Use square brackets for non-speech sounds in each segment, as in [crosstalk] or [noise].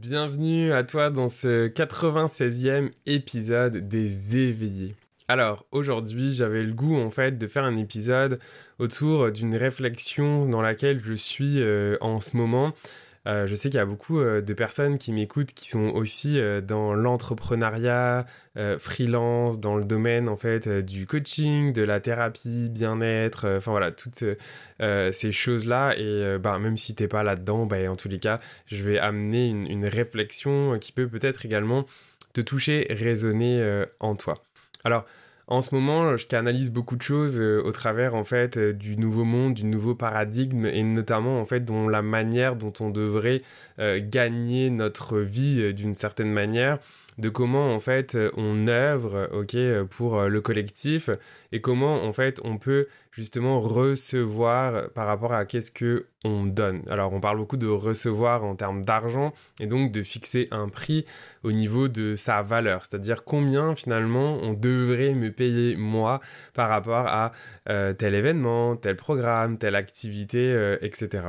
Bienvenue à toi dans ce 96e épisode des éveillés. Alors aujourd'hui j'avais le goût en fait de faire un épisode autour d'une réflexion dans laquelle je suis euh, en ce moment euh, je sais qu'il y a beaucoup euh, de personnes qui m'écoutent qui sont aussi euh, dans l'entrepreneuriat, freelance, dans le domaine en fait du coaching, de la thérapie, bien-être, enfin voilà, toutes ces choses-là. Et bah, même si t'es pas là-dedans, bah, en tous les cas, je vais amener une, une réflexion qui peut peut-être également te toucher, résonner en toi. Alors, en ce moment, je canalise beaucoup de choses euh, au travers en fait euh, du nouveau monde, du nouveau paradigme et notamment en fait dont la manière dont on devrait euh, gagner notre vie d'une certaine manière de comment en fait euh, on œuvre ok euh, pour euh, le collectif et comment en fait on peut justement recevoir par rapport à qu'est-ce que on donne. Alors on parle beaucoup de recevoir en termes d'argent et donc de fixer un prix au niveau de sa valeur, c'est-à-dire combien finalement on devrait me payer moi par rapport à tel événement, tel programme, telle activité, etc.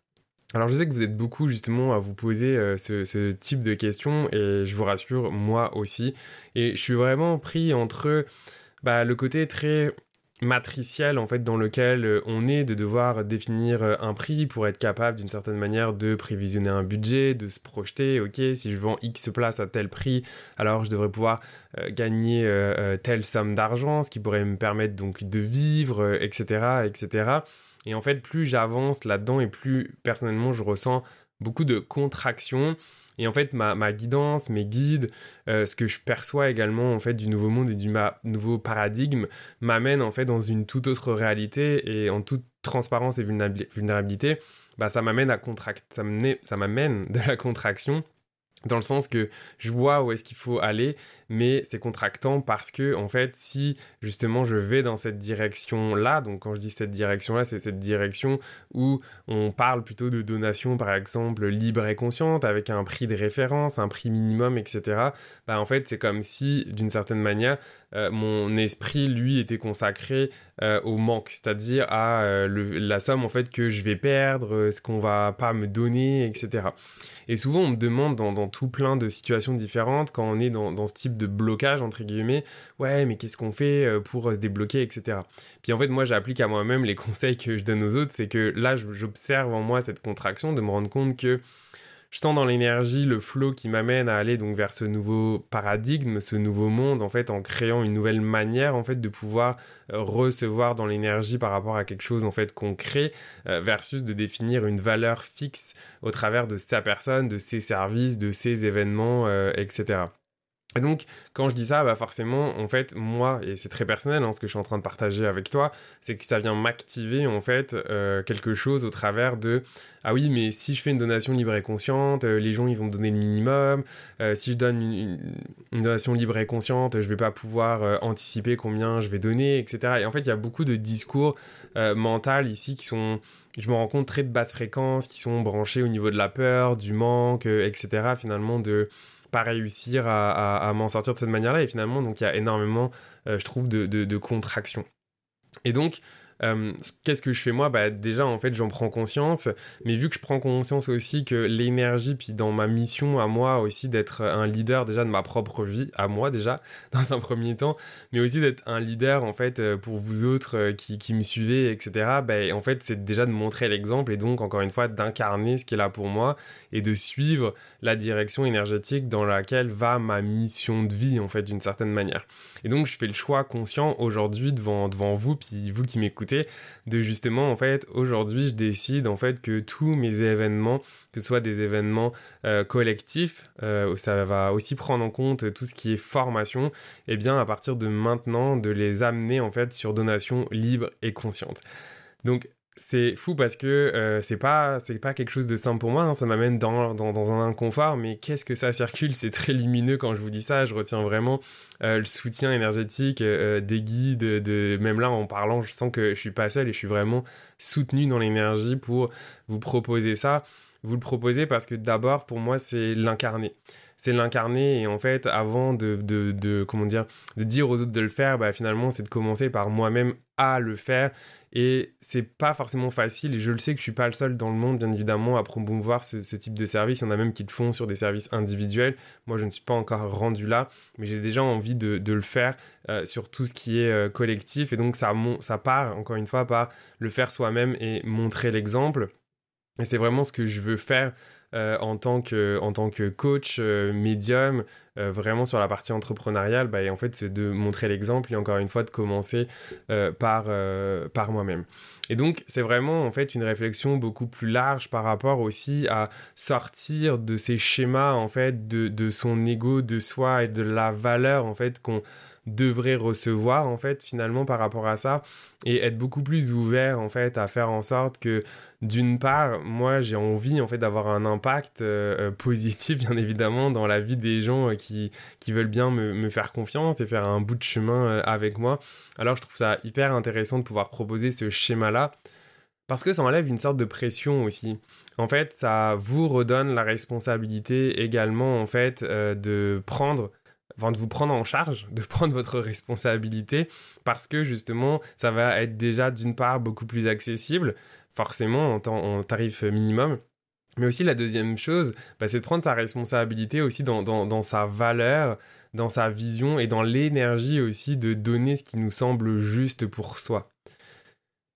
Alors je sais que vous êtes beaucoup justement à vous poser euh, ce, type de questions et je vous rassure, moi aussi. Et je suis vraiment pris entre bah, le côté très matriciel en fait dans lequel euh, on est de devoir définir euh, un prix pour être capable d'une certaine manière de prévisionner un budget, de se projeter, ok si je vends X place à tel prix alors je devrais pouvoir gagner telle somme d'argent ce qui pourrait me permettre donc de vivre etc etc et en fait, plus j'avance là-dedans et plus personnellement je ressens beaucoup de contraction. Et en fait, ma, guidance, mes guides, euh, ce que je perçois également en fait du nouveau monde et du nouveau paradigme m'amène en fait dans une toute autre réalité et en toute transparence et vulnérabilité, bah, ça m'amène à contracter, ça m'amène [laughs] de la contraction dans le sens que je vois où est-ce qu'il faut aller, mais c'est contractant parce que, en fait, si justement je vais dans cette direction-là, donc quand je dis cette direction-là, c'est cette direction où on parle plutôt de donation, par exemple, libre et consciente, avec un prix de référence, un prix minimum, etc. Bah, en fait, c'est comme si, d'une certaine manière, euh, mon esprit, lui, était consacré euh, au manque, c'est-à-dire à, euh, la somme, en fait, que je vais perdre, ce qu'on va pas me donner, etc. Et souvent, on me demande dans, tout plein de situations différentes, quand on est dans, ce type de blocage, entre guillemets, ouais, mais qu'est-ce qu'on fait pour se débloquer, etc. Puis en fait, moi, j'applique à moi-même les [laughs] conseils que je donne aux autres, c'est que là, j'observe en moi cette contraction, de me rendre compte que je sens dans l'énergie le flow qui m'amène à aller donc vers ce nouveau paradigme, ce nouveau monde en fait en créant une nouvelle manière en fait de pouvoir euh, recevoir dans l'énergie par rapport à quelque chose en fait qu'on crée euh, versus de définir une valeur fixe au travers de sa personne, de ses services, de ses événements, euh, etc. Et donc, quand je dis ça, bah forcément, en fait, moi, et c'est très personnel, hein, ce que je suis en train de partager avec toi, c'est que ça vient m'activer, en fait, euh, quelque chose au travers de ah oui, mais si je fais une donation libre et consciente, euh, les gens, ils vont me donner le minimum. Euh, si je donne une, donation libre et consciente, je vais pas pouvoir anticiper combien je vais donner, etc. Et en fait, il y a beaucoup de discours mentaux ici qui sont je me rends compte très de basse fréquence, qui sont branchés au niveau de la peur, du manque, etc. Finalement, de pas réussir à, m'en sortir de cette manière-là. Et finalement, donc il y a énormément, euh, je trouve, de, de, de contraction. Et donc, euh, qu'est-ce que je fais moi? Bah, Déjà, en fait, j'en prends conscience, mais vu que je prends conscience aussi que l'énergie, puis dans ma mission à moi aussi d'être un leader déjà de ma propre vie, à moi déjà, [laughs] dans un premier temps, mais aussi d'être un leader en fait euh, pour vous autres euh, qui, qui me suivez, etc. Bah, en fait, c'est déjà de montrer l'exemple et donc, encore une fois, d'incarner ce qui est là pour moi et de suivre la direction énergétique dans laquelle va ma mission de vie, en fait, d'une certaine manière. Et donc, je fais le choix conscient aujourd'hui devant, devant vous, puis vous qui m'écoutez de justement, en fait, aujourd'hui, je décide, en fait, que tous mes événements, que ce soit des événements euh, collectifs, euh, ça va aussi prendre en compte tout ce qui est formation, et eh bien, à partir de maintenant, de les amener, en fait, sur donation libre et consciente. Donc, c'est fou parce que euh, c'est pas quelque chose de simple pour moi, hein. ça m'amène dans, dans, un inconfort, mais qu'est-ce que ça circule? C'est très lumineux quand je vous dis ça, je retiens vraiment euh, le soutien énergétique euh, des guides, de, même là en parlant, je sens que je suis pas seul et je suis vraiment soutenu dans l'énergie pour vous proposer ça. Vous le proposez parce que d'abord pour moi c'est l'incarner c'est l'incarner et en fait avant de, de, comment dire de dire aux autres de le faire bah finalement c'est de commencer par moi-même à le faire et c'est pas forcément facile et je le sais que je suis pas le seul dans le monde bien évidemment à promouvoir ce, ce type de service. Il y en a même qui le font sur des services individuels. Moi je ne suis pas encore rendu là mais j'ai déjà envie de, de le faire euh, sur tout ce qui est euh, collectif et donc ça, ça part encore une fois par le faire soi-même et montrer l'exemple et c'est vraiment ce que je veux faire euh, en, tant que, en tant que coach, euh, médium, euh, vraiment sur la partie entrepreneuriale, bah, en fait, c'est de montrer l'exemple et encore une fois de commencer par, par moi-même. Et donc, c'est vraiment en fait une réflexion beaucoup plus large par rapport aussi à sortir de ces schémas en fait de, de son ego, de soi et de la valeur en fait qu'on devrait recevoir en fait finalement par rapport à ça et être beaucoup plus ouvert en fait à faire en sorte que d'une part moi j'ai envie en fait d'avoir un impact euh, euh, positif bien évidemment dans la vie des gens euh, qui, qui veulent bien me, me, faire confiance et faire un bout de chemin avec moi alors je trouve ça hyper intéressant de pouvoir proposer ce schéma là parce que ça enlève une sorte de pression aussi. En fait, ça vous redonne la responsabilité également, en fait, de prendre de vous prendre en charge, de [laughs] prendre votre responsabilité, parce que justement, ça va être déjà d'une part beaucoup plus accessible, forcément en, tarif minimum. Mais aussi la deuxième chose, bah, c'est de prendre sa responsabilité aussi dans, sa valeur, dans sa vision et dans l'énergie aussi de donner ce qui nous semble juste pour soi.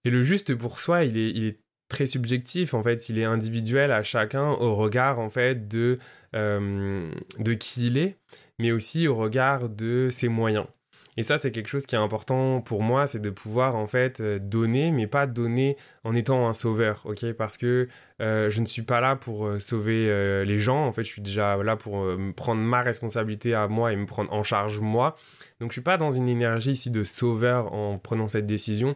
Et le juste pour soi, il est, il est très subjectif en fait, il est individuel à chacun au regard en fait de, euh, de qui il est, mais aussi au regard de ses moyens. Et ça, c'est quelque chose qui est important pour moi, c'est de pouvoir en fait euh, donner, mais pas donner en étant un sauveur, ok? Parce que euh, je ne suis pas là pour sauver les gens, en fait, je suis déjà là pour prendre ma responsabilité à moi et me prendre en charge moi. Donc, je suis pas dans une énergie ici de sauveur en prenant cette décision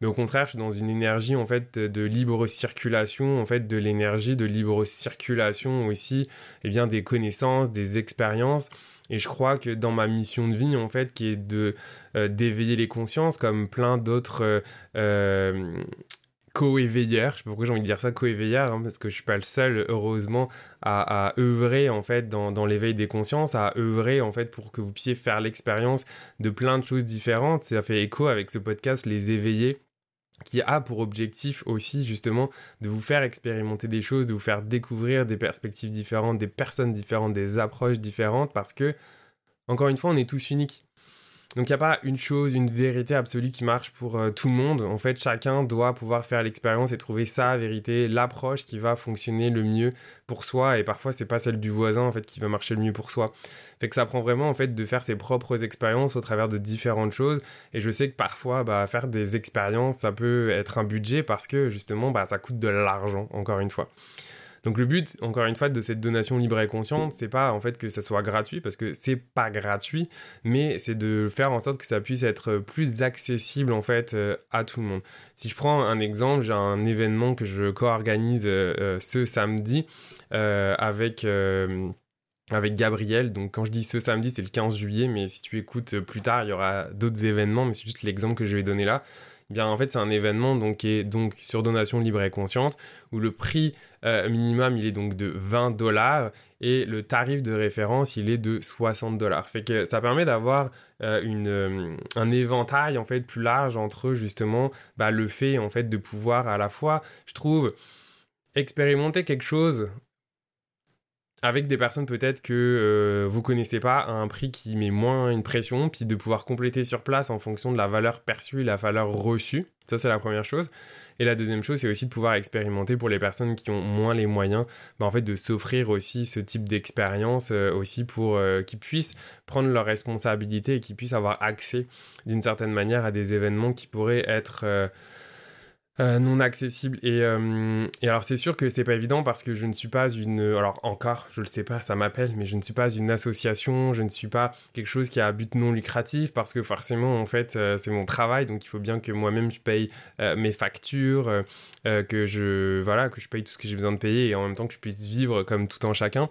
mais au contraire, je suis dans une énergie en fait de libre circulation, en fait de l'énergie de libre circulation aussi, et eh bien des connaissances, des expériences. Et je crois que dans ma mission de vie, en fait, qui est de euh, d'éveiller les consciences, comme plein d'autres euh, euh, co-éveilleurs, je sais pas pourquoi j'ai envie de dire ça, co-éveilleurs, hein, parce que je suis pas le seul, heureusement, à, œuvrer en fait dans, dans l'éveil des consciences, à œuvrer en fait pour que vous puissiez faire l'expérience de plein de choses différentes. Ça fait écho avec ce podcast, les éveiller qui a pour objectif aussi justement de vous faire expérimenter des choses, de vous faire découvrir des perspectives différentes, des personnes différentes, des approches différentes, parce que, encore une fois, on est tous uniques. Donc il n'y a pas une chose, une vérité absolue qui marche pour euh, tout le monde. En fait, chacun doit pouvoir faire l'expérience et trouver sa vérité, l'approche qui va fonctionner le mieux pour soi. Et parfois, c'est pas celle du voisin en fait qui va marcher le mieux pour soi. Fait que ça prend vraiment en fait de faire ses propres expériences au travers de différentes choses. Et je sais que parfois, bah, faire des expériences, ça peut être un budget parce que justement, bah, ça coûte de l'argent. Encore une fois. Donc le but, encore une fois, de cette donation libre et consciente, c'est pas en fait que ça soit gratuit, parce que c'est pas gratuit, mais c'est de faire en sorte que ça puisse être plus accessible en fait euh, à tout le monde. Si je prends un exemple, j'ai un événement que je co-organise euh, euh, ce samedi avec avec Gabriel. Donc quand je dis ce samedi, c'est le 15 juillet, mais si tu écoutes plus tard, il y aura d'autres événements, mais c'est juste l'exemple que je vais donner là. Bien en fait c'est un événement donc qui est donc sur donation libre et consciente où le prix euh, minimum il est donc de 20 dollars et le tarif de référence il est de 60 dollars. Ça permet d'avoir euh, une euh, un éventail en fait plus large entre justement bah, le fait en fait de pouvoir à la fois je trouve expérimenter quelque chose avec des personnes peut-être que euh, vous connaissez pas à un prix qui met moins une pression, puis de pouvoir compléter sur place en fonction de la valeur perçue et la valeur reçue. Ça, c'est la première chose. Et la deuxième chose, c'est aussi de pouvoir expérimenter pour les personnes qui ont moins les moyens, bah, en fait, de s'offrir aussi ce type d'expérience euh, aussi pour euh, qu'ils puissent prendre leurs responsabilités et qu'ils puissent avoir accès d'une certaine manière à des événements qui pourraient être euh, non accessible. Euh, et, alors c'est sûr que c'est pas évident parce que je ne suis pas une... Alors encore, je le sais pas, ça m'appelle, mais je ne suis pas une association, je ne suis pas quelque chose qui a un but non lucratif parce que forcément en fait euh, c'est mon travail, donc il faut bien que moi-même je paye mes factures, que je... Voilà, que je paye tout ce que j'ai besoin de payer et en même temps que je puisse vivre comme tout un chacun.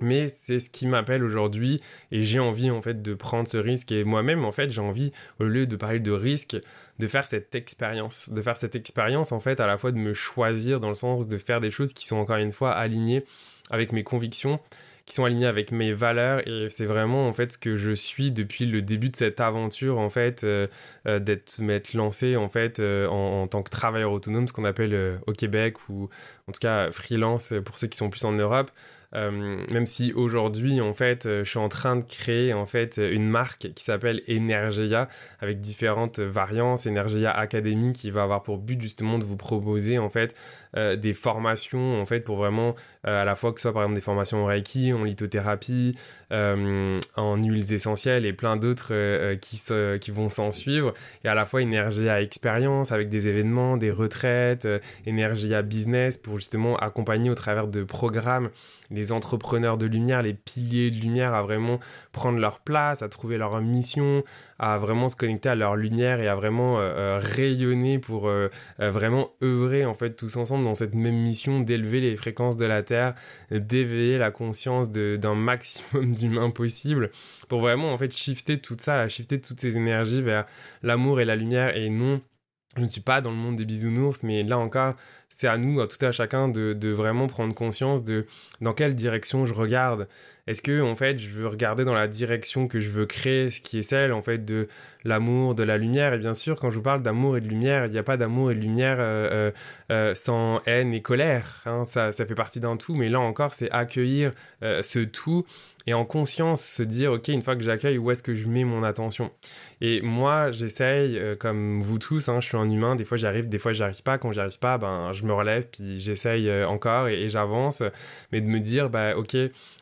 Mais c'est ce qui m'appelle aujourd'hui et j'ai envie en fait de prendre ce risque. Et moi-même en fait j'ai envie au lieu de parler de risque de faire cette expérience, de faire cette expérience en fait à la fois de me choisir dans le sens de faire des choses qui sont encore une fois alignées avec mes convictions, qui sont alignées avec mes valeurs. Et c'est vraiment en fait ce que je suis depuis le début de cette aventure en fait euh, euh, d'être m'être lancé en fait euh, en, en, tant que travailleur autonome ce qu'on appelle au Québec ou en tout cas freelance pour ceux qui sont plus en Europe euh, même si aujourd'hui, en fait, euh, je suis en train de créer en fait une marque qui s'appelle Energia avec différentes variantes. Energia Academy qui va avoir pour but justement de vous proposer en fait euh, des formations en fait pour vraiment à la fois que ce soit par exemple des formations en Reiki, en lithothérapie, en huiles essentielles et plein d'autres qui, qui vont s'en suivre. Et à la fois Energia Expérience avec des événements, des retraites, Energia Business pour justement accompagner au travers de programmes les entrepreneurs de lumière, les piliers de lumière à vraiment prendre leur place, à trouver leur mission, à vraiment se connecter à leur lumière et à vraiment euh, euh, rayonner pour euh, vraiment œuvrer en fait tous ensemble dans cette même mission d'élever les fréquences de la Terre, d'éveiller la conscience d'un maximum d'humains possible pour vraiment en fait shifter tout ça, shifter toutes ces énergies vers l'amour et la lumière et non je ne suis pas dans le monde des bisounours, mais là encore, c'est à nous, à tout à chacun, de, vraiment prendre conscience de dans quelle direction je regarde. Est-ce que, en fait, je veux regarder dans la direction que je veux créer, ce qui est celle, en fait, de l'amour, de la lumière? Et bien sûr, quand je vous parle d'amour et de lumière, il n'y a pas d'amour et de lumière euh, euh, euh, sans haine et colère. Hein. Ça, ça fait partie d'un tout, mais là encore, c'est accueillir ce tout et en conscience se dire, ok, une fois que j'accueille, où est-ce que je mets mon attention? Et moi, j'essaye, comme vous tous, hein, je suis un humain, des fois j'arrive, des fois j'arrive pas. Quand j'arrive pas, ben, je me relève, puis j'essaye encore et, j'avance. Mais de me dire, bah, ok,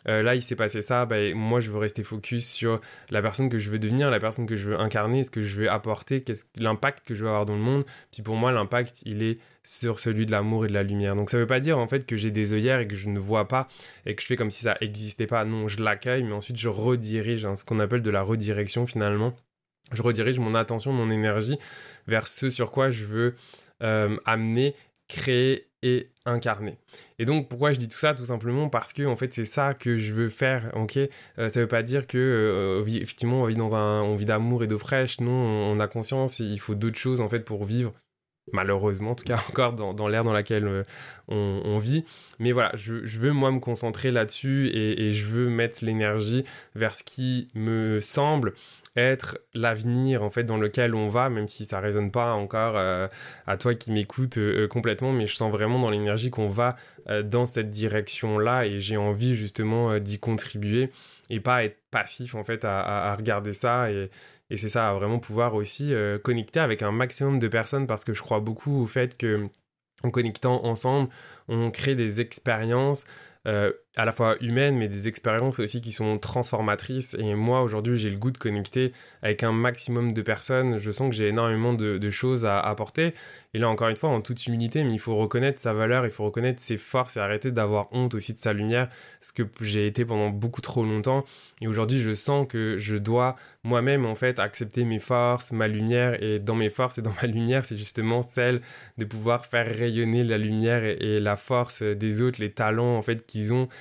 là, il s'est passé ça, bah, moi, je veux rester focus sur la personne que je veux devenir, la personne que je veux incarner, ce que je veux apporter, qu'est-ce, l'impact que je veux avoir dans le monde. Puis pour moi, l'impact, il est sur celui de l'amour et de la lumière. Donc ça veut pas dire en fait que j'ai des œillères et que je ne vois pas et que je fais comme si ça existait pas. Non, je l'accueille, mais ensuite je redirige, hein, ce qu'on appelle de la redirection finalement. Je redirige mon attention, mon énergie vers ce sur quoi je veux euh, amener, créer et incarner. Et donc pourquoi je dis tout ça? Tout simplement parce que en fait c'est ça que je veux faire. Ok, euh, ça veut pas dire que euh, effectivement on vit dans un, on vit d'amour et d'eau fraîche. Non, on a conscience. Il faut d'autres choses en fait pour vivre malheureusement, en tout cas [laughs] encore dans, l'ère dans laquelle euh, on, vit. Mais voilà, je, veux moi me concentrer là-dessus et, je veux mettre l'énergie vers ce qui me semble être l'avenir en fait dans lequel on va, même si ça résonne pas encore euh, à toi qui m'écoute euh, complètement, mais je sens vraiment dans l'énergie qu'on va dans cette direction-là et j'ai envie justement d'y contribuer et pas être passif en fait à, regarder ça et, c'est ça, vraiment pouvoir aussi euh, connecter avec un maximum de personnes parce que je crois beaucoup au fait que en connectant ensemble, on crée des expériences euh, à la fois humaines, mais des expériences aussi qui sont transformatrices. Et moi, aujourd'hui, j'ai le goût de connecter avec un maximum de personnes. Je sens que j'ai énormément de, choses à apporter. Et là, encore une fois, en toute humilité, mais il faut reconnaître sa valeur, il faut reconnaître ses forces et arrêter d'avoir honte aussi de sa lumière, ce que j'ai été pendant beaucoup trop longtemps. Et aujourd'hui, je sens que je dois moi-même, en fait, accepter mes forces, ma lumière. Et dans mes forces et dans [laughs] ma lumière, c'est justement celle de pouvoir faire rayonner la lumière et, et la force des autres, les talents, en fait, qu'ils ont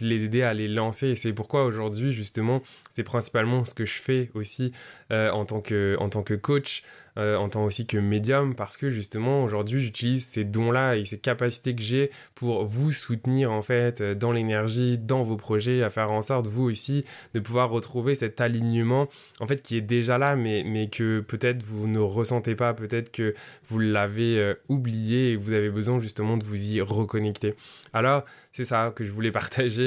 les aider à les lancer. Et c'est pourquoi aujourd'hui, justement, c'est principalement ce que je fais aussi euh, en, tant que, en tant que coach, euh, en tant aussi que médium, parce que justement, aujourd'hui, j'utilise ces dons-là et ces capacités que j'ai pour vous soutenir, en fait, euh, dans l'énergie, dans vos projets, à faire en sorte, vous aussi, de pouvoir retrouver cet alignement, en fait, qui est déjà là, mais, mais que peut-être vous ne ressentez pas, peut-être que vous l'avez oublié et vous avez besoin justement de vous y reconnecter. Alors, c'est ça que je voulais [laughs] voulais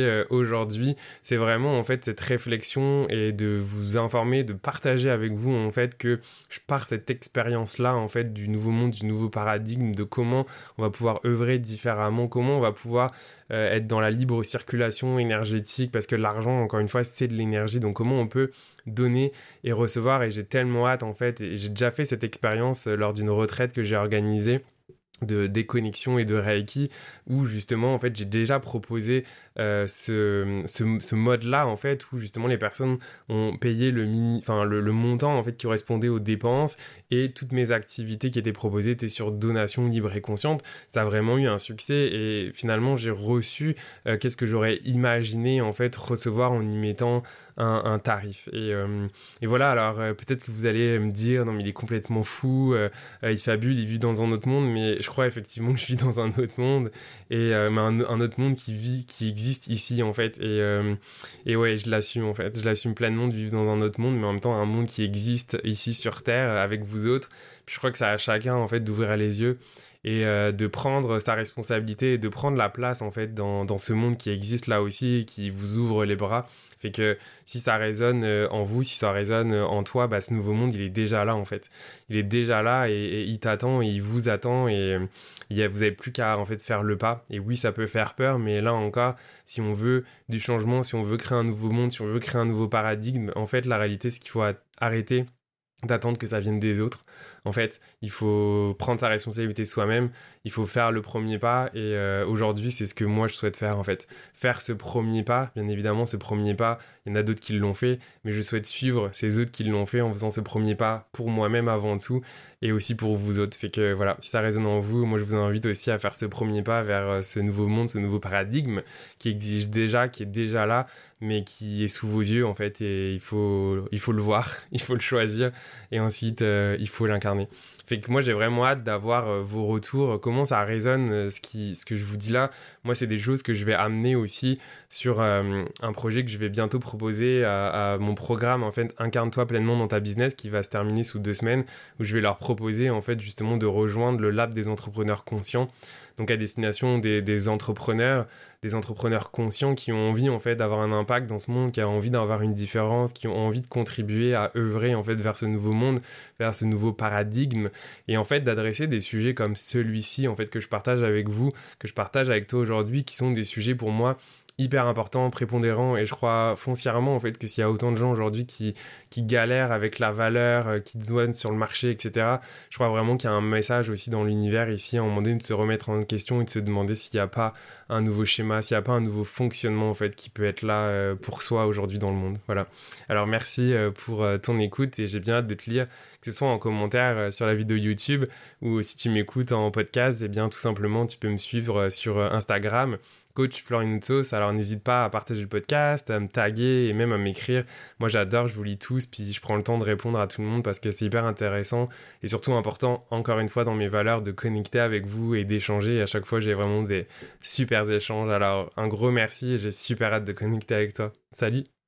partager aujourd'hui, c'est vraiment en fait cette réflexion et de vous informer, de partager avec vous en fait que je pars cette expérience-là en fait du nouveau monde, du nouveau paradigme, de comment on va pouvoir œuvrer différemment, comment on va pouvoir être dans la libre circulation énergétique, parce que l'argent, encore une fois, c'est de l'énergie, donc comment on peut donner et recevoir, et j'ai tellement hâte en fait, et j'ai déjà fait cette expérience lors d'une retraite que j'ai organisée de déconnexion et de Reiki où justement en fait j'ai déjà proposé euh, ce, ce, mode là en fait où justement les personnes ont payé le mini enfin le, montant en fait qui correspondait aux dépenses et toutes mes activités qui étaient proposées étaient sur donation libre et consciente ça a vraiment eu un succès et finalement j'ai reçu euh, qu'est-ce que j'aurais imaginé en fait recevoir en y mettant un, tarif. Et, euh, et, voilà, alors peut-être que vous allez me dire, non mais il est complètement fou, il fabule, il vit dans un autre monde, mais je crois effectivement que je vis dans un autre monde, et mais un, autre monde qui vit, qui existe ici en fait. Et, et ouais, je l'assume en fait, je l'assume pleinement de vivre dans un autre monde, mais en même temps un monde qui existe ici sur Terre avec vous autres. Puis je crois que ça à chacun en fait d'ouvrir les yeux et de prendre sa responsabilité et de prendre la place en fait dans, dans, ce monde qui existe là aussi qui vous ouvre les bras fait que si ça résonne euh, en vous, si ça résonne euh, en toi, bah, ce nouveau monde, il est déjà là en fait. Il est déjà là et, il t'attend, il vous attend et il vous n'avez plus qu'à en fait faire le pas. Et oui, ça peut faire peur, mais là encore, si on veut du changement, si on veut créer un nouveau monde, si on veut créer un nouveau paradigme, en fait, la réalité, c'est qu'il faut arrêter d'attendre que ça vienne des autres. En fait, il faut prendre sa responsabilité soi-même, il faut faire le premier pas et euh, aujourd'hui, c'est ce que moi je souhaite faire en fait. Faire ce premier pas, bien évidemment, ce premier pas, il y en a d'autres qui l'ont fait, mais je souhaite suivre ces autres qui l'ont fait en faisant ce premier pas pour moi-même avant tout et aussi pour vous autres. Fait que voilà, si ça résonne en vous, moi je vous invite aussi à faire ce premier pas vers euh, ce nouveau monde, ce nouveau paradigme qui existe déjà, qui est déjà là, mais qui est sous vos yeux en fait et il faut, il faut le voir, [laughs] il faut le choisir et ensuite euh, il faut l'incarner fait que moi j'ai vraiment hâte d'avoir euh, vos retours, comment ça résonne euh, ce, que je vous dis là. Moi c'est des choses que je vais amener aussi sur euh, un projet que je vais bientôt proposer à, mon programme en fait Incarne-toi pleinement dans ta business qui va se terminer sous deux semaines où je vais leur proposer en fait justement de rejoindre le lab des entrepreneurs conscients donc à destination des, entrepreneurs, des entrepreneurs conscients qui ont envie en fait d'avoir un impact dans ce monde, qui ont envie d'avoir une différence, qui ont envie de contribuer à œuvrer en fait vers ce nouveau monde, vers ce nouveau paradigme, et en fait d'adresser des sujets comme celui-ci en fait que je partage avec vous, que je partage avec toi aujourd'hui, qui sont des sujets pour moi hyper important, prépondérant, et je crois foncièrement en fait que s'il y a autant de gens aujourd'hui qui, qui galèrent avec la valeur, euh, qui douanent sur le marché, etc., je crois vraiment qu'il y a un message aussi dans l'univers ici, à un moment donné, de se remettre en question et de se demander s'il n'y a pas un nouveau schéma, s'il n'y a pas un nouveau fonctionnement en fait qui peut être là euh, pour soi aujourd'hui dans le monde. Voilà. Alors merci euh, pour ton écoute et j'ai bien hâte de te lire, que ce soit en commentaire sur la vidéo YouTube ou si tu m'écoutes en podcast, et eh bien tout simplement tu peux me suivre sur Instagram coach Florian Alors n'hésite pas à partager le podcast, à me taguer et même à m'écrire. Moi j'adore, je vous lis tous, puis je prends le temps de répondre à tout le monde parce que c'est hyper intéressant et surtout important, encore une fois, dans mes valeurs, de connecter avec vous et d'échanger. À chaque fois, j'ai vraiment des super échanges. Alors un gros merci et j'ai super hâte de connecter avec toi. Salut